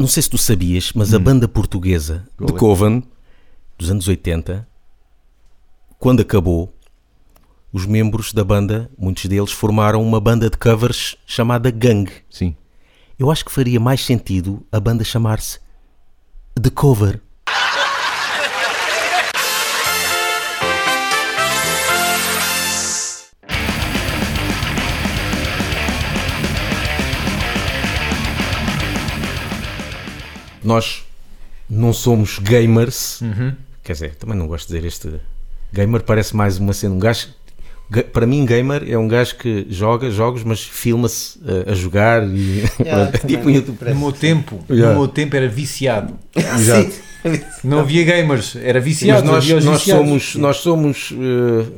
não sei se tu sabias, mas a banda portuguesa de Coven, dos anos 80, quando acabou, os membros da banda, muitos deles, formaram uma banda de covers chamada Gang. Sim. Eu acho que faria mais sentido a banda chamar-se The Cover. Nós não somos gamers, quer dizer, também não gosto de dizer este gamer, parece mais uma cena, um gajo ga- para mim gamer é um gajo que joga jogos, mas filma-se uh, a jogar e Yeah, tipo. No meu tempo, Yeah. no meu tempo era viciado. Exato. Não havia gamers, era Mas viciado. nós, nós somos, nós somos uh,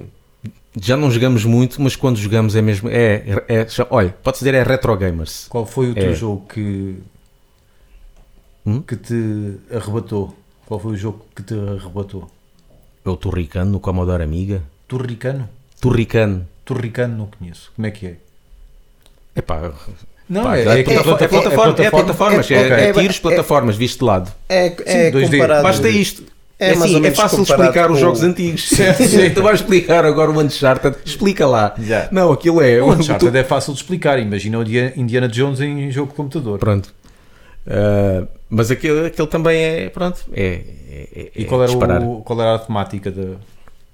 já não jogamos muito, mas quando jogamos é mesmo. É, é, é- olha, pode dizer é retro gamers. Qual foi o teu É. jogo que, Hum? que te arrebatou? Qual foi o jogo que te arrebatou? É o Turricano no Commodore Amiga. Turricano? Turricano. Turricano não conheço. Como é que é? Epá, Não, pá, é, é, é, é, plataforma, é, plataforma, é plataformas, é, é- é tiros, é- plataformas, visto de lado. É, é 2D. comparado. Basta isto. É É, assim, é fácil explicar os com- jogos antigos. Certo, sim. tu vais explicar agora o Uncharted, explica lá. Já. Não, aquilo é. O Uncharted é fácil de explicar. Imagina o Dia- Indiana Jones em jogo de computador. Pronto. Ah, mas aquele, aquele também é. Pronto. É. é, é E é qual era, disparar. o, qual era a temática da,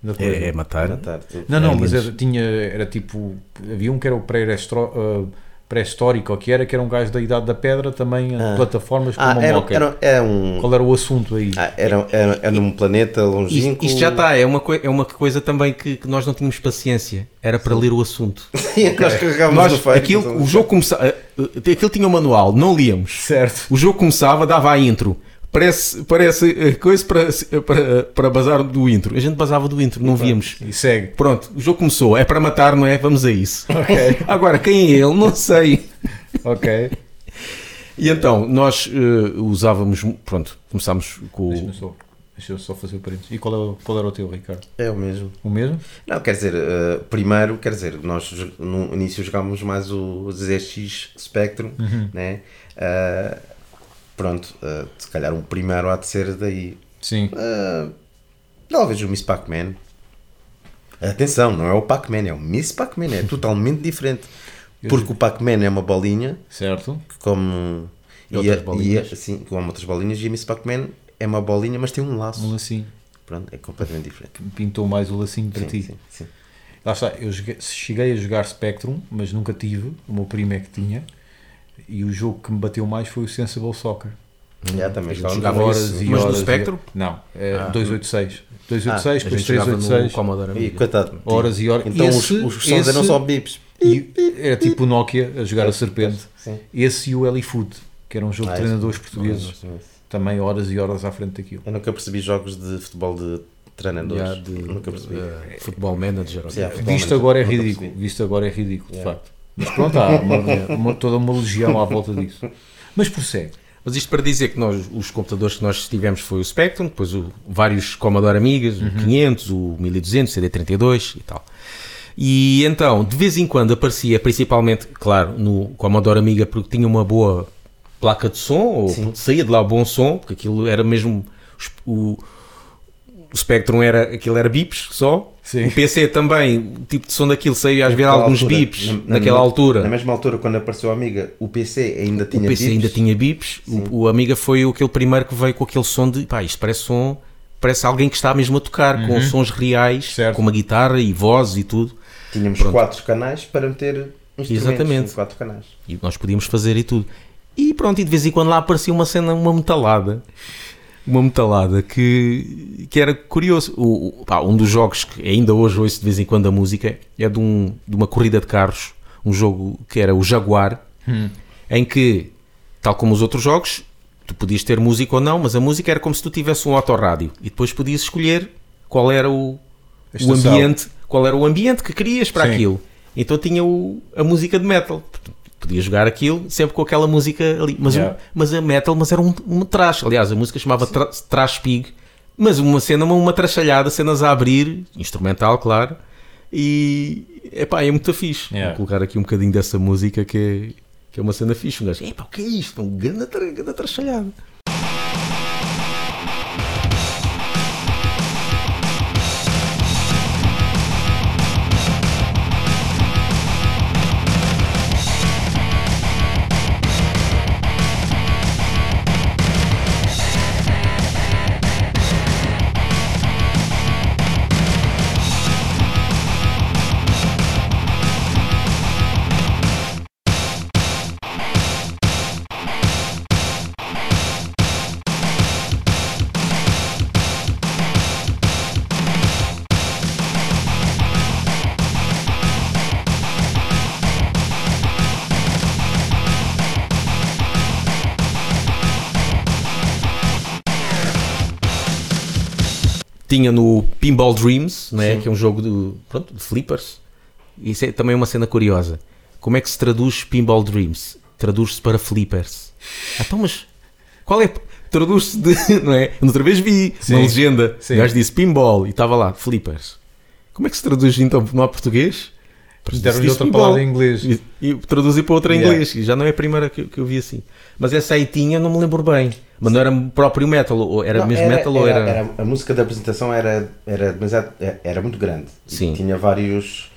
da coisa? É, é matar. Matar. Não, não, É, mas era, tinha, era tipo. Havia um que era o pré-estro- uh, pré-histórico, ou que era, que era um gajo da Idade da Pedra, também em Ah. plataformas Ah, uma era, moca. era, era um. Qual era o assunto aí? Ah, era, era, era num planeta Isto, longínquo. isto já está, é uma, é uma coisa também que, que nós não tínhamos paciência. Era para ler o assunto. Nós carregávamos Nós, no feio. aquilo, o jogo começava. Aquilo tinha um manual, não líamos. Certo. O jogo começava, dava a intro. Parece, parece eh, coisa para, para, para bazar do intro. A gente basava do intro, não víamos. E segue. Pronto, o jogo começou. É para matar, não é? Vamos a isso. Ok. Agora, quem é ele? Não sei. Ok. E então, nós eh, usávamos. Pronto, começámos com Deixa-me o. só, deixa eu só fazer o parênteses. E qual, é, o- qual era o teu, Ricardo? É o mesmo. O mesmo? Não, quer dizer, eh, primeiro, quer dizer, nós no início jogávamos mais o ZX Spectrum, né? Eh, pronto, eh, se calhar um primeiro há de ser daí. Sim. Eh, talvez o Miss Pac-Man. Atenção, não é o Pac-Man, é o Miss Pac-Man, é totalmente diferente. Porque o Pac-Man é uma bolinha Certo. que come. E outras a- bolinhas. a- assim, come outras bolinhas e a Miss Pac-Man é uma bolinha, mas tem um laço. Um lacinho. Pronto, é completamente diferente. Pintou mais o lacinho para Sim, ti. sim, sim. Lá está, eu cheguei a jogar Spectrum, mas nunca tive. O meu primo é que tinha. E o jogo que me bateu mais foi o Sensible Soccer. Já também jogava. Horas e Mas no horas e- Spectrum? Não, é Ah. 286. 286, A depois gente jogava no 386. Commodore E coitado. Horas e horas. Então Esse- os, os sons eram esse- só bips. E era tipo o Nokia a jogar a serpente. Sim. Esse e o Elifoot, que era um jogo Ah, de treinadores portugueses. Também horas e horas à frente daquilo. Eu nunca percebi jogos de futebol de treinadores. Já de, nunca percebi. eh, futebol manager. Sim, seja. futebol Visto manager, agora é ridículo. Visto agora é ridículo, de Yeah. facto. Mas pronto, há uma, uma- toda uma legião à volta disso. Mas prossegue. Mas isto para dizer que nós, os computadores que nós tivemos foi o Spectrum, depois o, vários Commodore Amigas, o 500, o 1200, CD32 e tal. E então, de vez em quando aparecia, principalmente, claro, no Commodore Amiga, porque tinha uma boa placa de som, ou Sim. saía de lá bom som, porque aquilo era mesmo. O, o Spectrum era, aquilo era bips só. Sim. O PC também, o tipo de som daquilo saía às vezes alguns altura, bips na- na- naquela na- altura. Na mesma altura, quando apareceu a Amiga, o PC ainda tinha o PC bips. ainda tinha bips. O, o Amiga foi aquele primeiro que veio com aquele som de pá, isto parece som, parece alguém que está mesmo a tocar, com sons reais, Certo. com uma guitarra e voz e tudo. Tínhamos Pronto. quatro canais para meter instrumentos. Exatamente. Quatro canais. E nós podíamos fazer e tudo. E pronto, e de vez em quando lá aparecia uma cena, uma metalada. Uma metalada que, que era curioso. O, pá, um dos jogos que ainda hoje ouço de vez em quando a música é de, um, de uma corrida de carros, um jogo que era o Jaguar, em que, tal como os outros jogos, tu podias ter música ou não, mas a música era como se tu tivesse um autorrádio e depois podias escolher qual era o, o ambiente, qual era o ambiente que querias para Sim. aquilo. Então tinha o- a música de metal. Podia jogar aquilo sempre com aquela música ali. Mas, Yeah. um, mas a metal, mas era um, um trash. Aliás, a música chamava tra, Trash Pig. Mas uma cena, uma, uma trachalhada, cenas a abrir, instrumental, claro. E epá, é muito fixe. Yeah. Vou colocar aqui um bocadinho dessa música que é, Que é uma cena fixe. Um gajo, epá, o que é isto? Um grande, grande trachalhado. Tinha no Pinball Dreams, né? Sim. que é um jogo de, pronto, de flippers. Isso é também uma cena curiosa. Como é que se traduz Pinball Dreams? Traduz-se para flippers. Ah, Então, mas qual é? Traduz-se de. Não é? Outra vez vi Sim. uma legenda. Sim. O gajo disse pinball e estava lá, flippers. Como é que se traduz então? Não há português? Deram-lhe Disse outra palavra em inglês. E, e traduzi para outra em Yeah. inglês. E já não é a primeira que, que eu vi assim. Mas essa aí tinha, não me lembro bem. Mas não era próprio metal, ou era Não, mesmo metal ou era. era- A música da apresentação era, era, demasiado- era muito grande. E Sim. Tinha vários,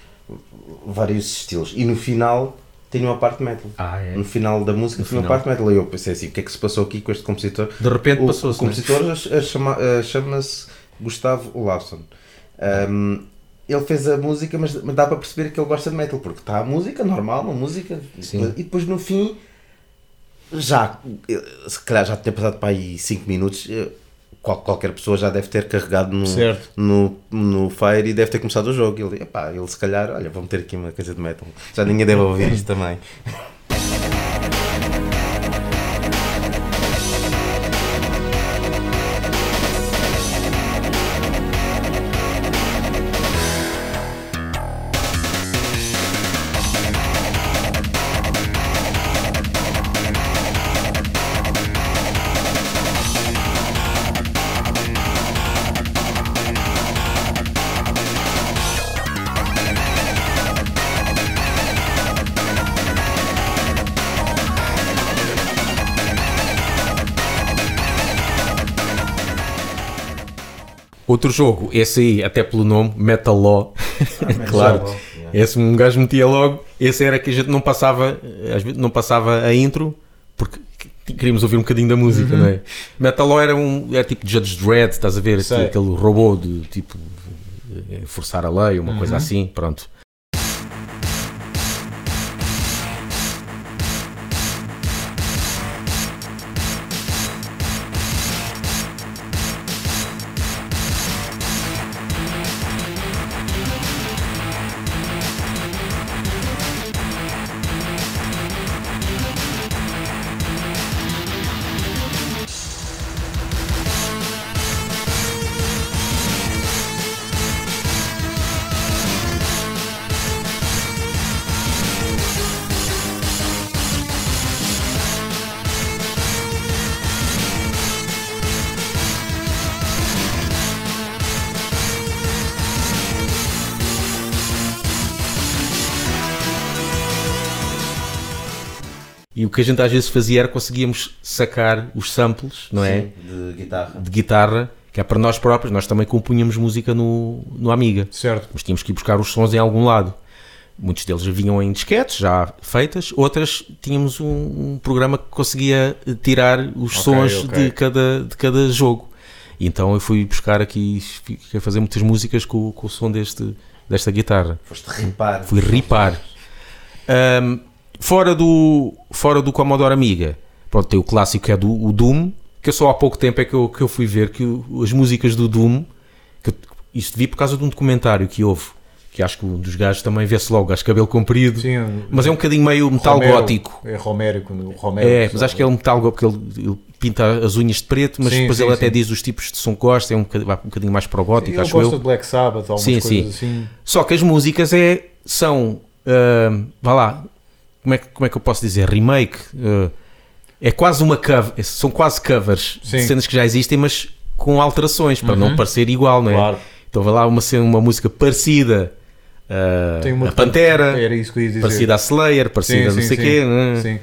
vários estilos. E no final tinha uma parte metal. Ah, é? No final da música No tinha uma final. parte metal. E eu pensei assim: o que é que se passou aqui com este compositor? De repente O, passou-se. o né? compositor a- chama-se Gustavo Lawson. Um, ele fez a música, mas, mas dá para perceber que ele gosta de metal, porque está a música normal, uma música, Sim. e depois no fim, já, se calhar já tinha passado para aí 5 minutos, qual- qualquer pessoa já deve ter carregado no, Certo. no, no Fire e deve ter começado o jogo. E ele, epá, ele se calhar, olha, vamos ter aqui uma coisa de metal, já ninguém deve ouvir isto também. Outro jogo, esse aí, até pelo nome, Metal Law. claro. Law, Esse um gajo metia logo. Esse era que a gente não passava, às vezes não passava a intro porque queríamos ouvir um bocadinho da música, não é? Metal Law era um era tipo Judge Dredd, estás a ver? Sei. Aquele robô de tipo eh, forçar a lei, uma coisa assim, pronto. E o que a gente às vezes fazia era conseguíamos sacar os samples, não é? Sim, de guitarra. De guitarra, que é para nós próprios, nós também compunhamos música no, no Amiga. Certo. mas tínhamos que ir buscar os sons em algum lado. Muitos deles vinham em disquetes já feitas, outras tínhamos um, um programa que conseguia tirar os Ok, sons ok. De, cada, de cada jogo. E então eu fui buscar aqui, fiquei a fazer muitas músicas com, com o som deste, desta guitarra. Foste ripar. Fui ripar. Ahm, fora, do, fora do Commodore Amiga, pronto, tem o clássico que é do o Doom, que eu só há pouco tempo é que eu, que eu fui ver que o- as músicas do Doom, que eu- isto vi por causa de um documentário que houve, que acho que um dos gajos também vê-se logo, acho cabelo comprido, Sim, mas é um bocadinho meio metal Romero. gótico. É Romero, quando o Romero. É, mas acho que é um metal gótico porque ele, ele pinta as unhas de preto, mas Sim, depois sim, ele até sim. diz os tipos de som que gosta, é um bocadinho, um bocadinho mais para o gótico, acho gosta eu. de Black Sabbath, algumas Sim, coisas sim. assim. Só que as músicas é, são, ah, vá lá, como é, que- como é que eu posso dizer? Remake. ah, é quase uma cover, são quase covers de Sim. cenas que já existem, mas com alterações, para não parecer igual, não é? Claro. Então vai lá uma, cena- uma música parecida uma a Pantera, parecida a Slayer, parecida a não sei o quê. né? Sim.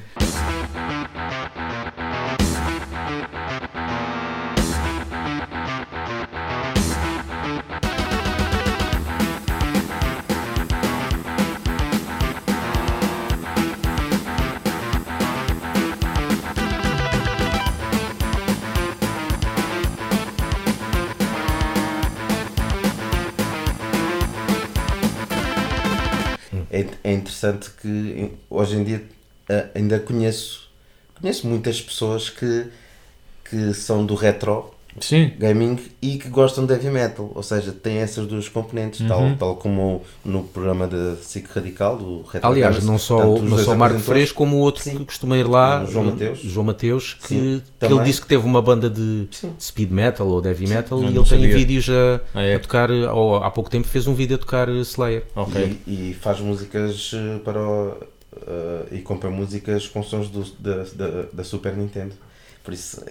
Interessante que hoje em dia ainda conheço, conheço muitas pessoas que, que são do retro Sim. gaming e que gostam de heavy metal, ou seja, tem essas duas componentes, Uhum. tal, tal como no programa da SIC Radical, do Retro Aliás, Gamers, não só, não só o Marco Freixo, como o outro Sim. que costuma ir lá, O João Mateus. João Mateus, que, Sim, que ele disse que teve uma banda de Sim. speed metal ou de heavy metal Eu e não ele tem sabia. vídeos a, Ah, é? a tocar, ou há pouco tempo fez um vídeo a tocar Slayer. Ok. E, e faz músicas eh, para o, eh, e compra músicas com sons do, da, da, da Super Nintendo. Por isso,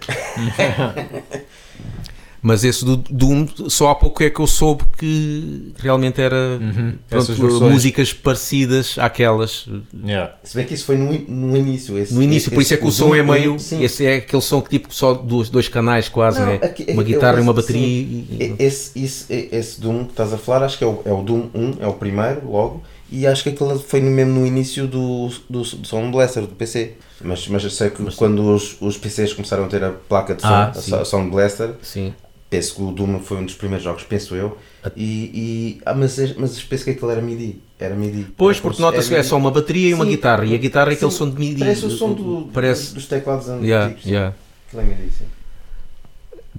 Mas esse do Doom, só há pouco é que eu soube que realmente era Uhum. pronto, músicas parecidas àquelas. Yeah. se bem que isso foi no, no início. Esse, No início, por isso é que o som é meio. Sim. Esse é aquele som que tipo só dois, dois canais quase, Não, né? aqui- Uma eu- guitarra e uma bateria. e- E- Esse, esse, esse Doom que estás a falar, acho que é o, é o Doom 1, é o primeiro, logo, e acho que aquele foi mesmo no início do, do, do Sound Blaster, do PC. Mas, mas eu sei que quando os, os PCs começaram a ter a placa de som, Ah, a so- Sound Blaster, Sim. penso que o Doom foi um dos primeiros jogos, penso eu, e, e ah, mas, mas penso que aquilo era MIDI. Era MIDI. Pois, Era porque nota-se que é só uma bateria e uma Sim, guitarra. E a guitarra é aquele sim. som de MIDI. Parece o som do, Parece. dos teclados antigos. Yeah, yeah. Aquilo é MIDI, sim.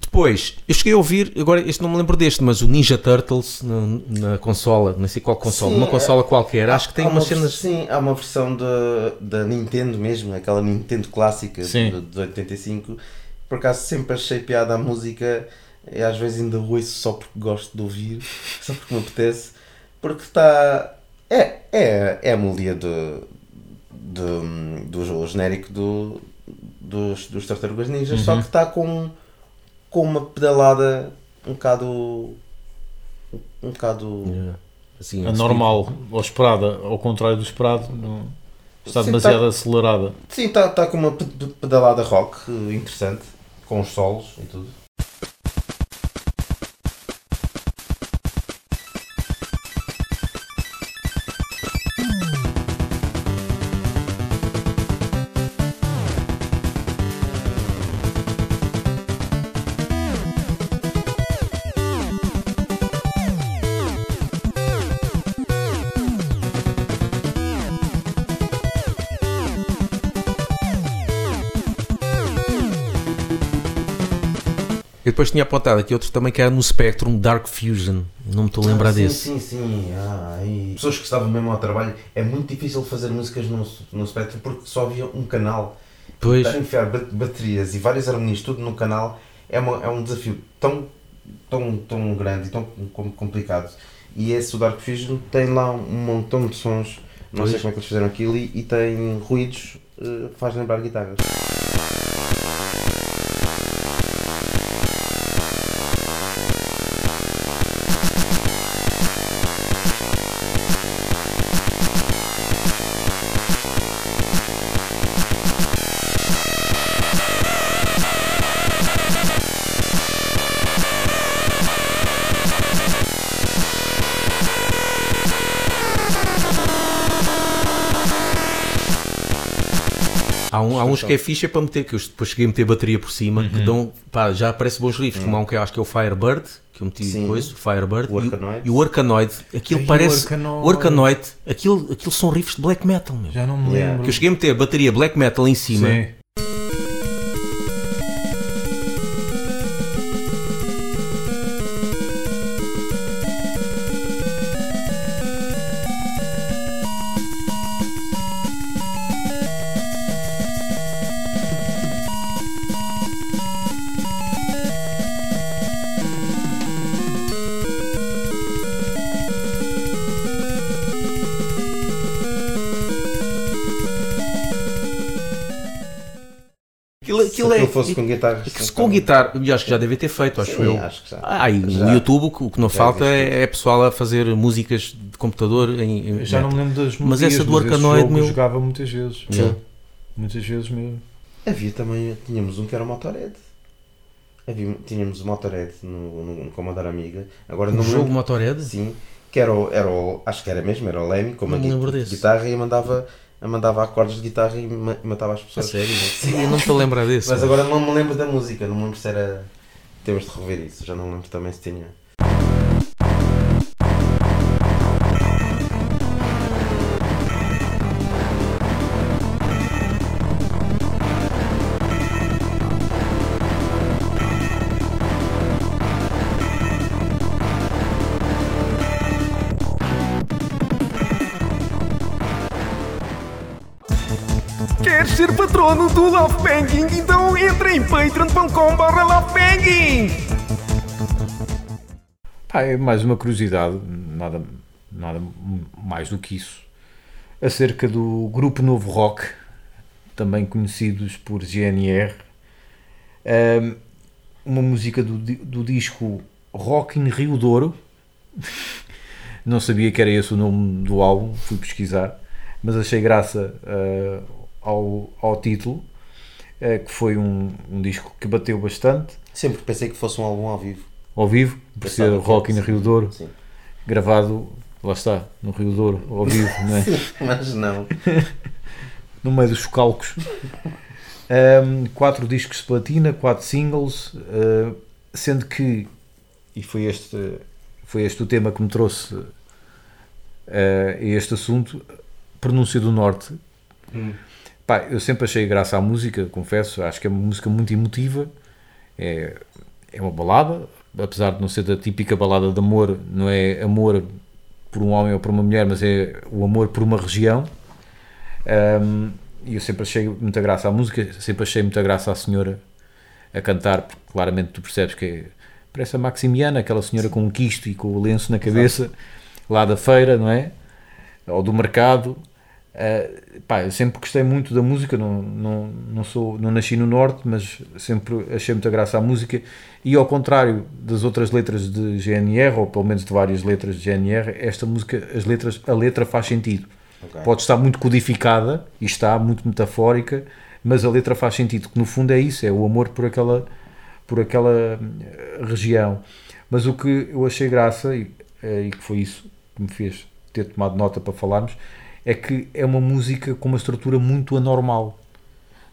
Depois, eu cheguei a ouvir, agora este não me lembro deste, mas o Ninja Turtles na, na consola, não sei qual consola, Sim, uma é- consola qualquer, acho que tem umas uma cenas. Sim, há uma versão da, Nintendo mesmo, aquela Nintendo clássica de, de 85. Por acaso sempre achei piada a música e às vezes ainda ouço só porque gosto de ouvir, só porque me apetece, porque está. É, é, é a melodia de, de, do genérico do, dos, dos Tartarugas Ninjas, só Uhum. que está com, com uma pedalada um bocado. um bocado. Yeah. Assim, Anormal, ou esperada, ao contrário do esperado, não- está Sim, demasiado tá- acelerada. Sim, está tá com uma pe- pe- pedalada rock eh, interessante, com os solos e tudo. Eu depois tinha apontado aqui outro também que era no Spectrum Dark Fusion. Não me estou a lembrar Ah, sim, desse. Sim, sim, ah, e pessoas que estavam mesmo ao trabalho, é muito difícil fazer músicas no, no Spectrum porque só havia um canal. Pois, Estar a enfiar ba- baterias e várias harmonias tudo num canal é, uma, é um desafio tão, tão, tão grande e tão com- complicado. E esse o Dark Fusion tem lá um montão de sons, não sei Pois. como é que eles fizeram aquilo, e, e tem ruídos, eh, faz lembrar guitarras. Há, uns que é ficha para meter, que eu depois cheguei a meter bateria por cima, Uhum. que dão, pá, já aparece bons riffs, como há um que eu acho que é o Firebird, que eu meti Sim. depois, o Firebird, O e e o Arkanoid, aquilo Ai, o parece, o Arkanoid, aquilo, aquilo são riffs de black metal, meu. Já não me lembro. Que eu cheguei a meter bateria black metal em cima, Sim. É, fosse com guitarras. que se com guitarra, eu acho que já deve ter feito, acho Sim, eu. acho que já. Ah, e no Já. YouTube o que- o que não Já falta é, é pessoal a fazer músicas de computador. Em, em Já não me lembro das Mas melodias, essa do Arcanoid, meu- jogava muitas vezes. Yeah. Muitas vezes mesmo. Havia também, tínhamos um que era o Motorhead. Havia, tínhamos o Motorhead no, no, no Commodore Amiga. Agora Um não me jogo lembro. Motorhead? Sim, que era o, era o, acho que era mesmo, era o Lemmy, com uma guitarra e mandava, mandava acordes de guitarra e ma- matava as A pessoas. sério? Sim, eu não estou a lembrar desse. Mas agora não me lembro da música, não me lembro se era. Temos de rever isso, já não me lembro também se tinha. Ser patrono do Love Banking? Então entra em lovebanking. Pá, é mais uma curiosidade, nada, nada mais do que isso, acerca do Grupo Novo Rock, também conhecidos por GNR. Uma música do, do disco Rock in Rio Douro. Não sabia que era esse o nome do álbum, fui pesquisar, mas achei graça ah, ao, ao título, ah, que foi um, um disco que bateu bastante, Sempre pensei que fosse um álbum ao vivo. ao vivo, por ser Rock in era, Rio Douro Sim. gravado, lá está, no Rio Douro, ao vivo, não é? Mas não. no meio dos calcos. Ahm, quatro discos de platina, quatro singles, ah, sendo que, e foi este, foi este o tema que me trouxe ah, a este assunto, Pronúncia do Norte. Pá, eu sempre achei graça à música, confesso, acho que é uma música muito emotiva, é, é uma balada, apesar de não ser da típica balada de amor, não é amor por um homem ou por uma mulher, mas é o amor por uma região. Um, e eu sempre achei muita graça à música, sempre achei muita graça à senhora a cantar, porque claramente tu percebes que é, parece a Maximiana, aquela senhora com um quisto e com o lenço na cabeça, lá da feira, não é? Ou do mercado. Uh, pá, eu sempre gostei muito da música, não, não, não, sou, não nasci no Norte, mas sempre achei muita graça à música. E ao contrário das outras letras de GNR, ou pelo menos de várias letras de GNR, esta música, as letras, a letra faz sentido Ok. pode estar muito codificada e está muito metafórica, mas a letra faz sentido, que no fundo é isso, é o amor por aquela, por aquela eh, região. Mas o que eu achei graça, e, eh, e que foi isso que me fez ter tomado nota para falarmos, é que é uma música com uma estrutura muito anormal.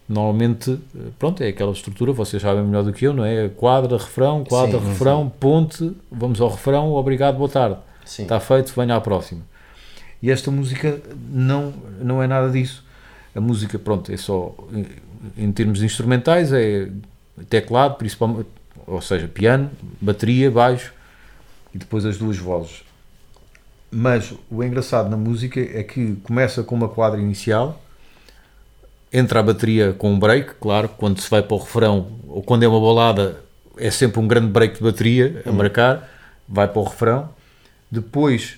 Normalmente, pronto, é aquela estrutura, vocês sabem melhor do que eu, não é? Quadra, refrão, quadra, Sim, refrão, ponte, vamos ao refrão, obrigado, boa tarde. Sim. Está feito, venha à próxima. E esta música não, não é nada disso. A música, pronto, é só em- em termos instrumentais, é teclado, principalmente, ou seja, piano, bateria, baixo e depois as duas vozes. Mas o engraçado na música é que começa com uma quadra inicial, entra a bateria com um break, claro, quando se vai para o refrão ou quando é uma balada é sempre um grande break de bateria a marcar, vai para o refrão, depois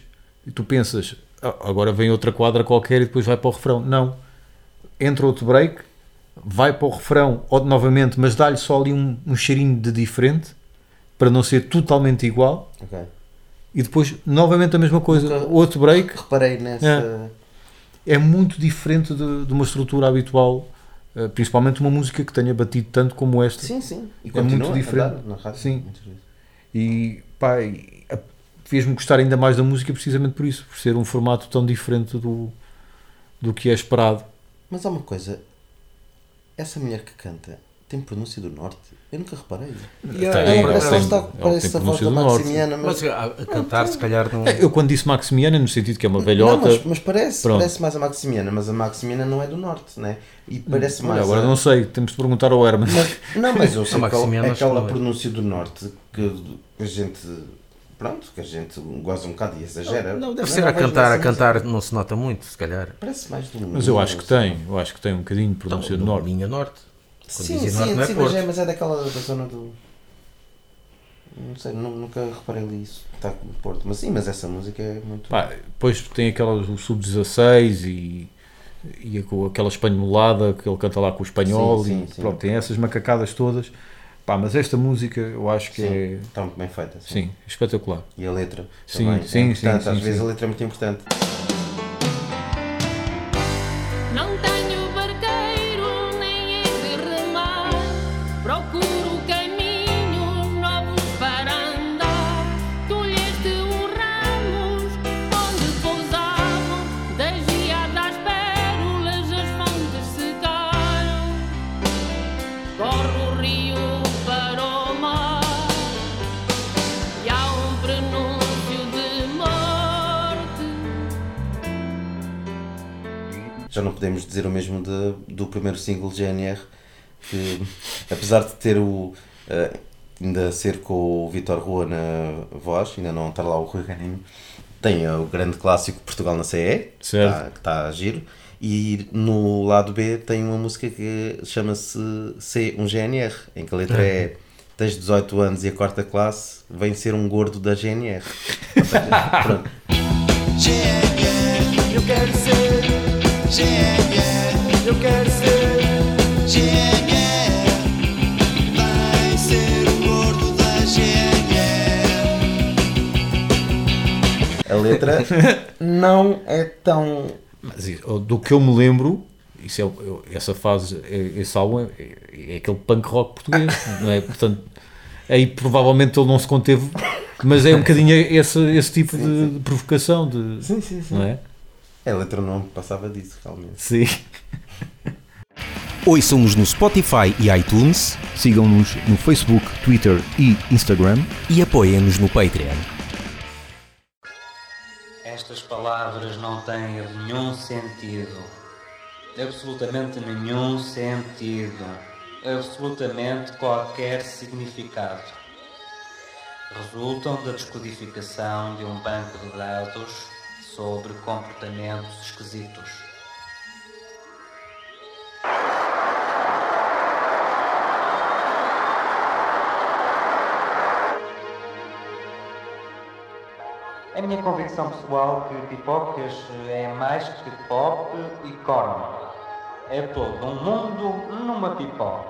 tu pensas, "Ah, agora vem outra quadra qualquer e depois vai para o refrão. Não, entra outro break, vai para o refrão ou, novamente, mas dá-lhe só ali um, um cheirinho de diferente para não ser totalmente igual Ok. E depois novamente a mesma coisa, Nunca- outro break Reparei nessa. é muito diferente de, de uma estrutura habitual, eh, principalmente uma música que tenha batido tanto como esta. Sim, sim. E É muito a diferente. dar Sim. E pá, fez-me gostar ainda mais da música precisamente por isso, por ser um formato tão diferente do, do que é esperado. Mas há uma coisa. Essa mulher que canta tem pronúncia do norte? Eu nunca reparei. Tem, a- é, parece, tem- está- parece a voz da. Maximiana, mas. Mas a, a cantar, se calhar, não. Eu quando disse Maximiana, no sentido que é uma Não, velhota. mas, mas parece, Pronto. parece mais a Maximiana, mas a Maximiana não é do norte, né? E parece Olha, mais. agora a- não sei, temos de perguntar ao Herman. Mas- não, mas eu sei A que Maximiana aquela, não é. pronúncia do norte que a gente. Pronto, que a gente goza um bocado e exagera. Não, deve Eu ser não a vejo cantar, a cantar não se nota muito, se calhar. Parece mais do Mas eu acho que tem, eu acho que tem um bocadinho de Então, pronúncia do do norte. Linha Norte. Quando Sim, dizem sim, norte não é sim mas, é, mas é daquela da zona do. Não sei, nu- nunca reparei ali isso. Está com o Porto. Mas sim, mas essa música é muito. Pá, depois tem aquelas o sub-16 e, e aquela espanholada que ele canta lá com o espanhol Sim, sim, e pronto, tem essas macacadas todas, Pá, mas esta música eu acho que Sim, é. está muito bem feita. Sim. Espetacular. E a letra Sim, também. sim, é sim, Às vezes a letra é muito importante. Dizer o mesmo de- do primeiro single GNR, que apesar de ter o. eh, ainda ser com o Vitor Rua na voz, ainda não estar lá o Rui Ganinho, tem o grande clássico Portugal na CE, Certo. tá- que está a giro, e no lado B tem uma música que chama-se C1GNR, em que a letra é. Tens 18 anos e a quarta classe, vem ser um gordo da GNR. Pronto. GNR, eu quero ser GNR, eu quero ser GNR, vai ser o gordo da GNR. A letra não é tão. Mas do que eu me lembro, isso é, eu- essa fase, é- esse álbum é, é aquele punk rock português, não é? Portanto, aí provavelmente ele não se conteve, mas é um bocadinho esse, esse tipo de, de provocação, de, Sim, sim, sim. não é? A letra não passava disso, realmente. Sim. Ouçam-nos no Spotify e iTunes Sigam-nos no Facebook, Twitter e Instagram. e apoiem-nos no Patreon. Estas palavras não têm nenhum sentido. Absolutamente nenhum sentido. Absolutamente qualquer significado. Resultam da descodificação de um banco de dados sobre comportamentos esquisitos. É minha convicção pessoal que pipocas é mais que pop e corno. É todo um mundo numa pipoca.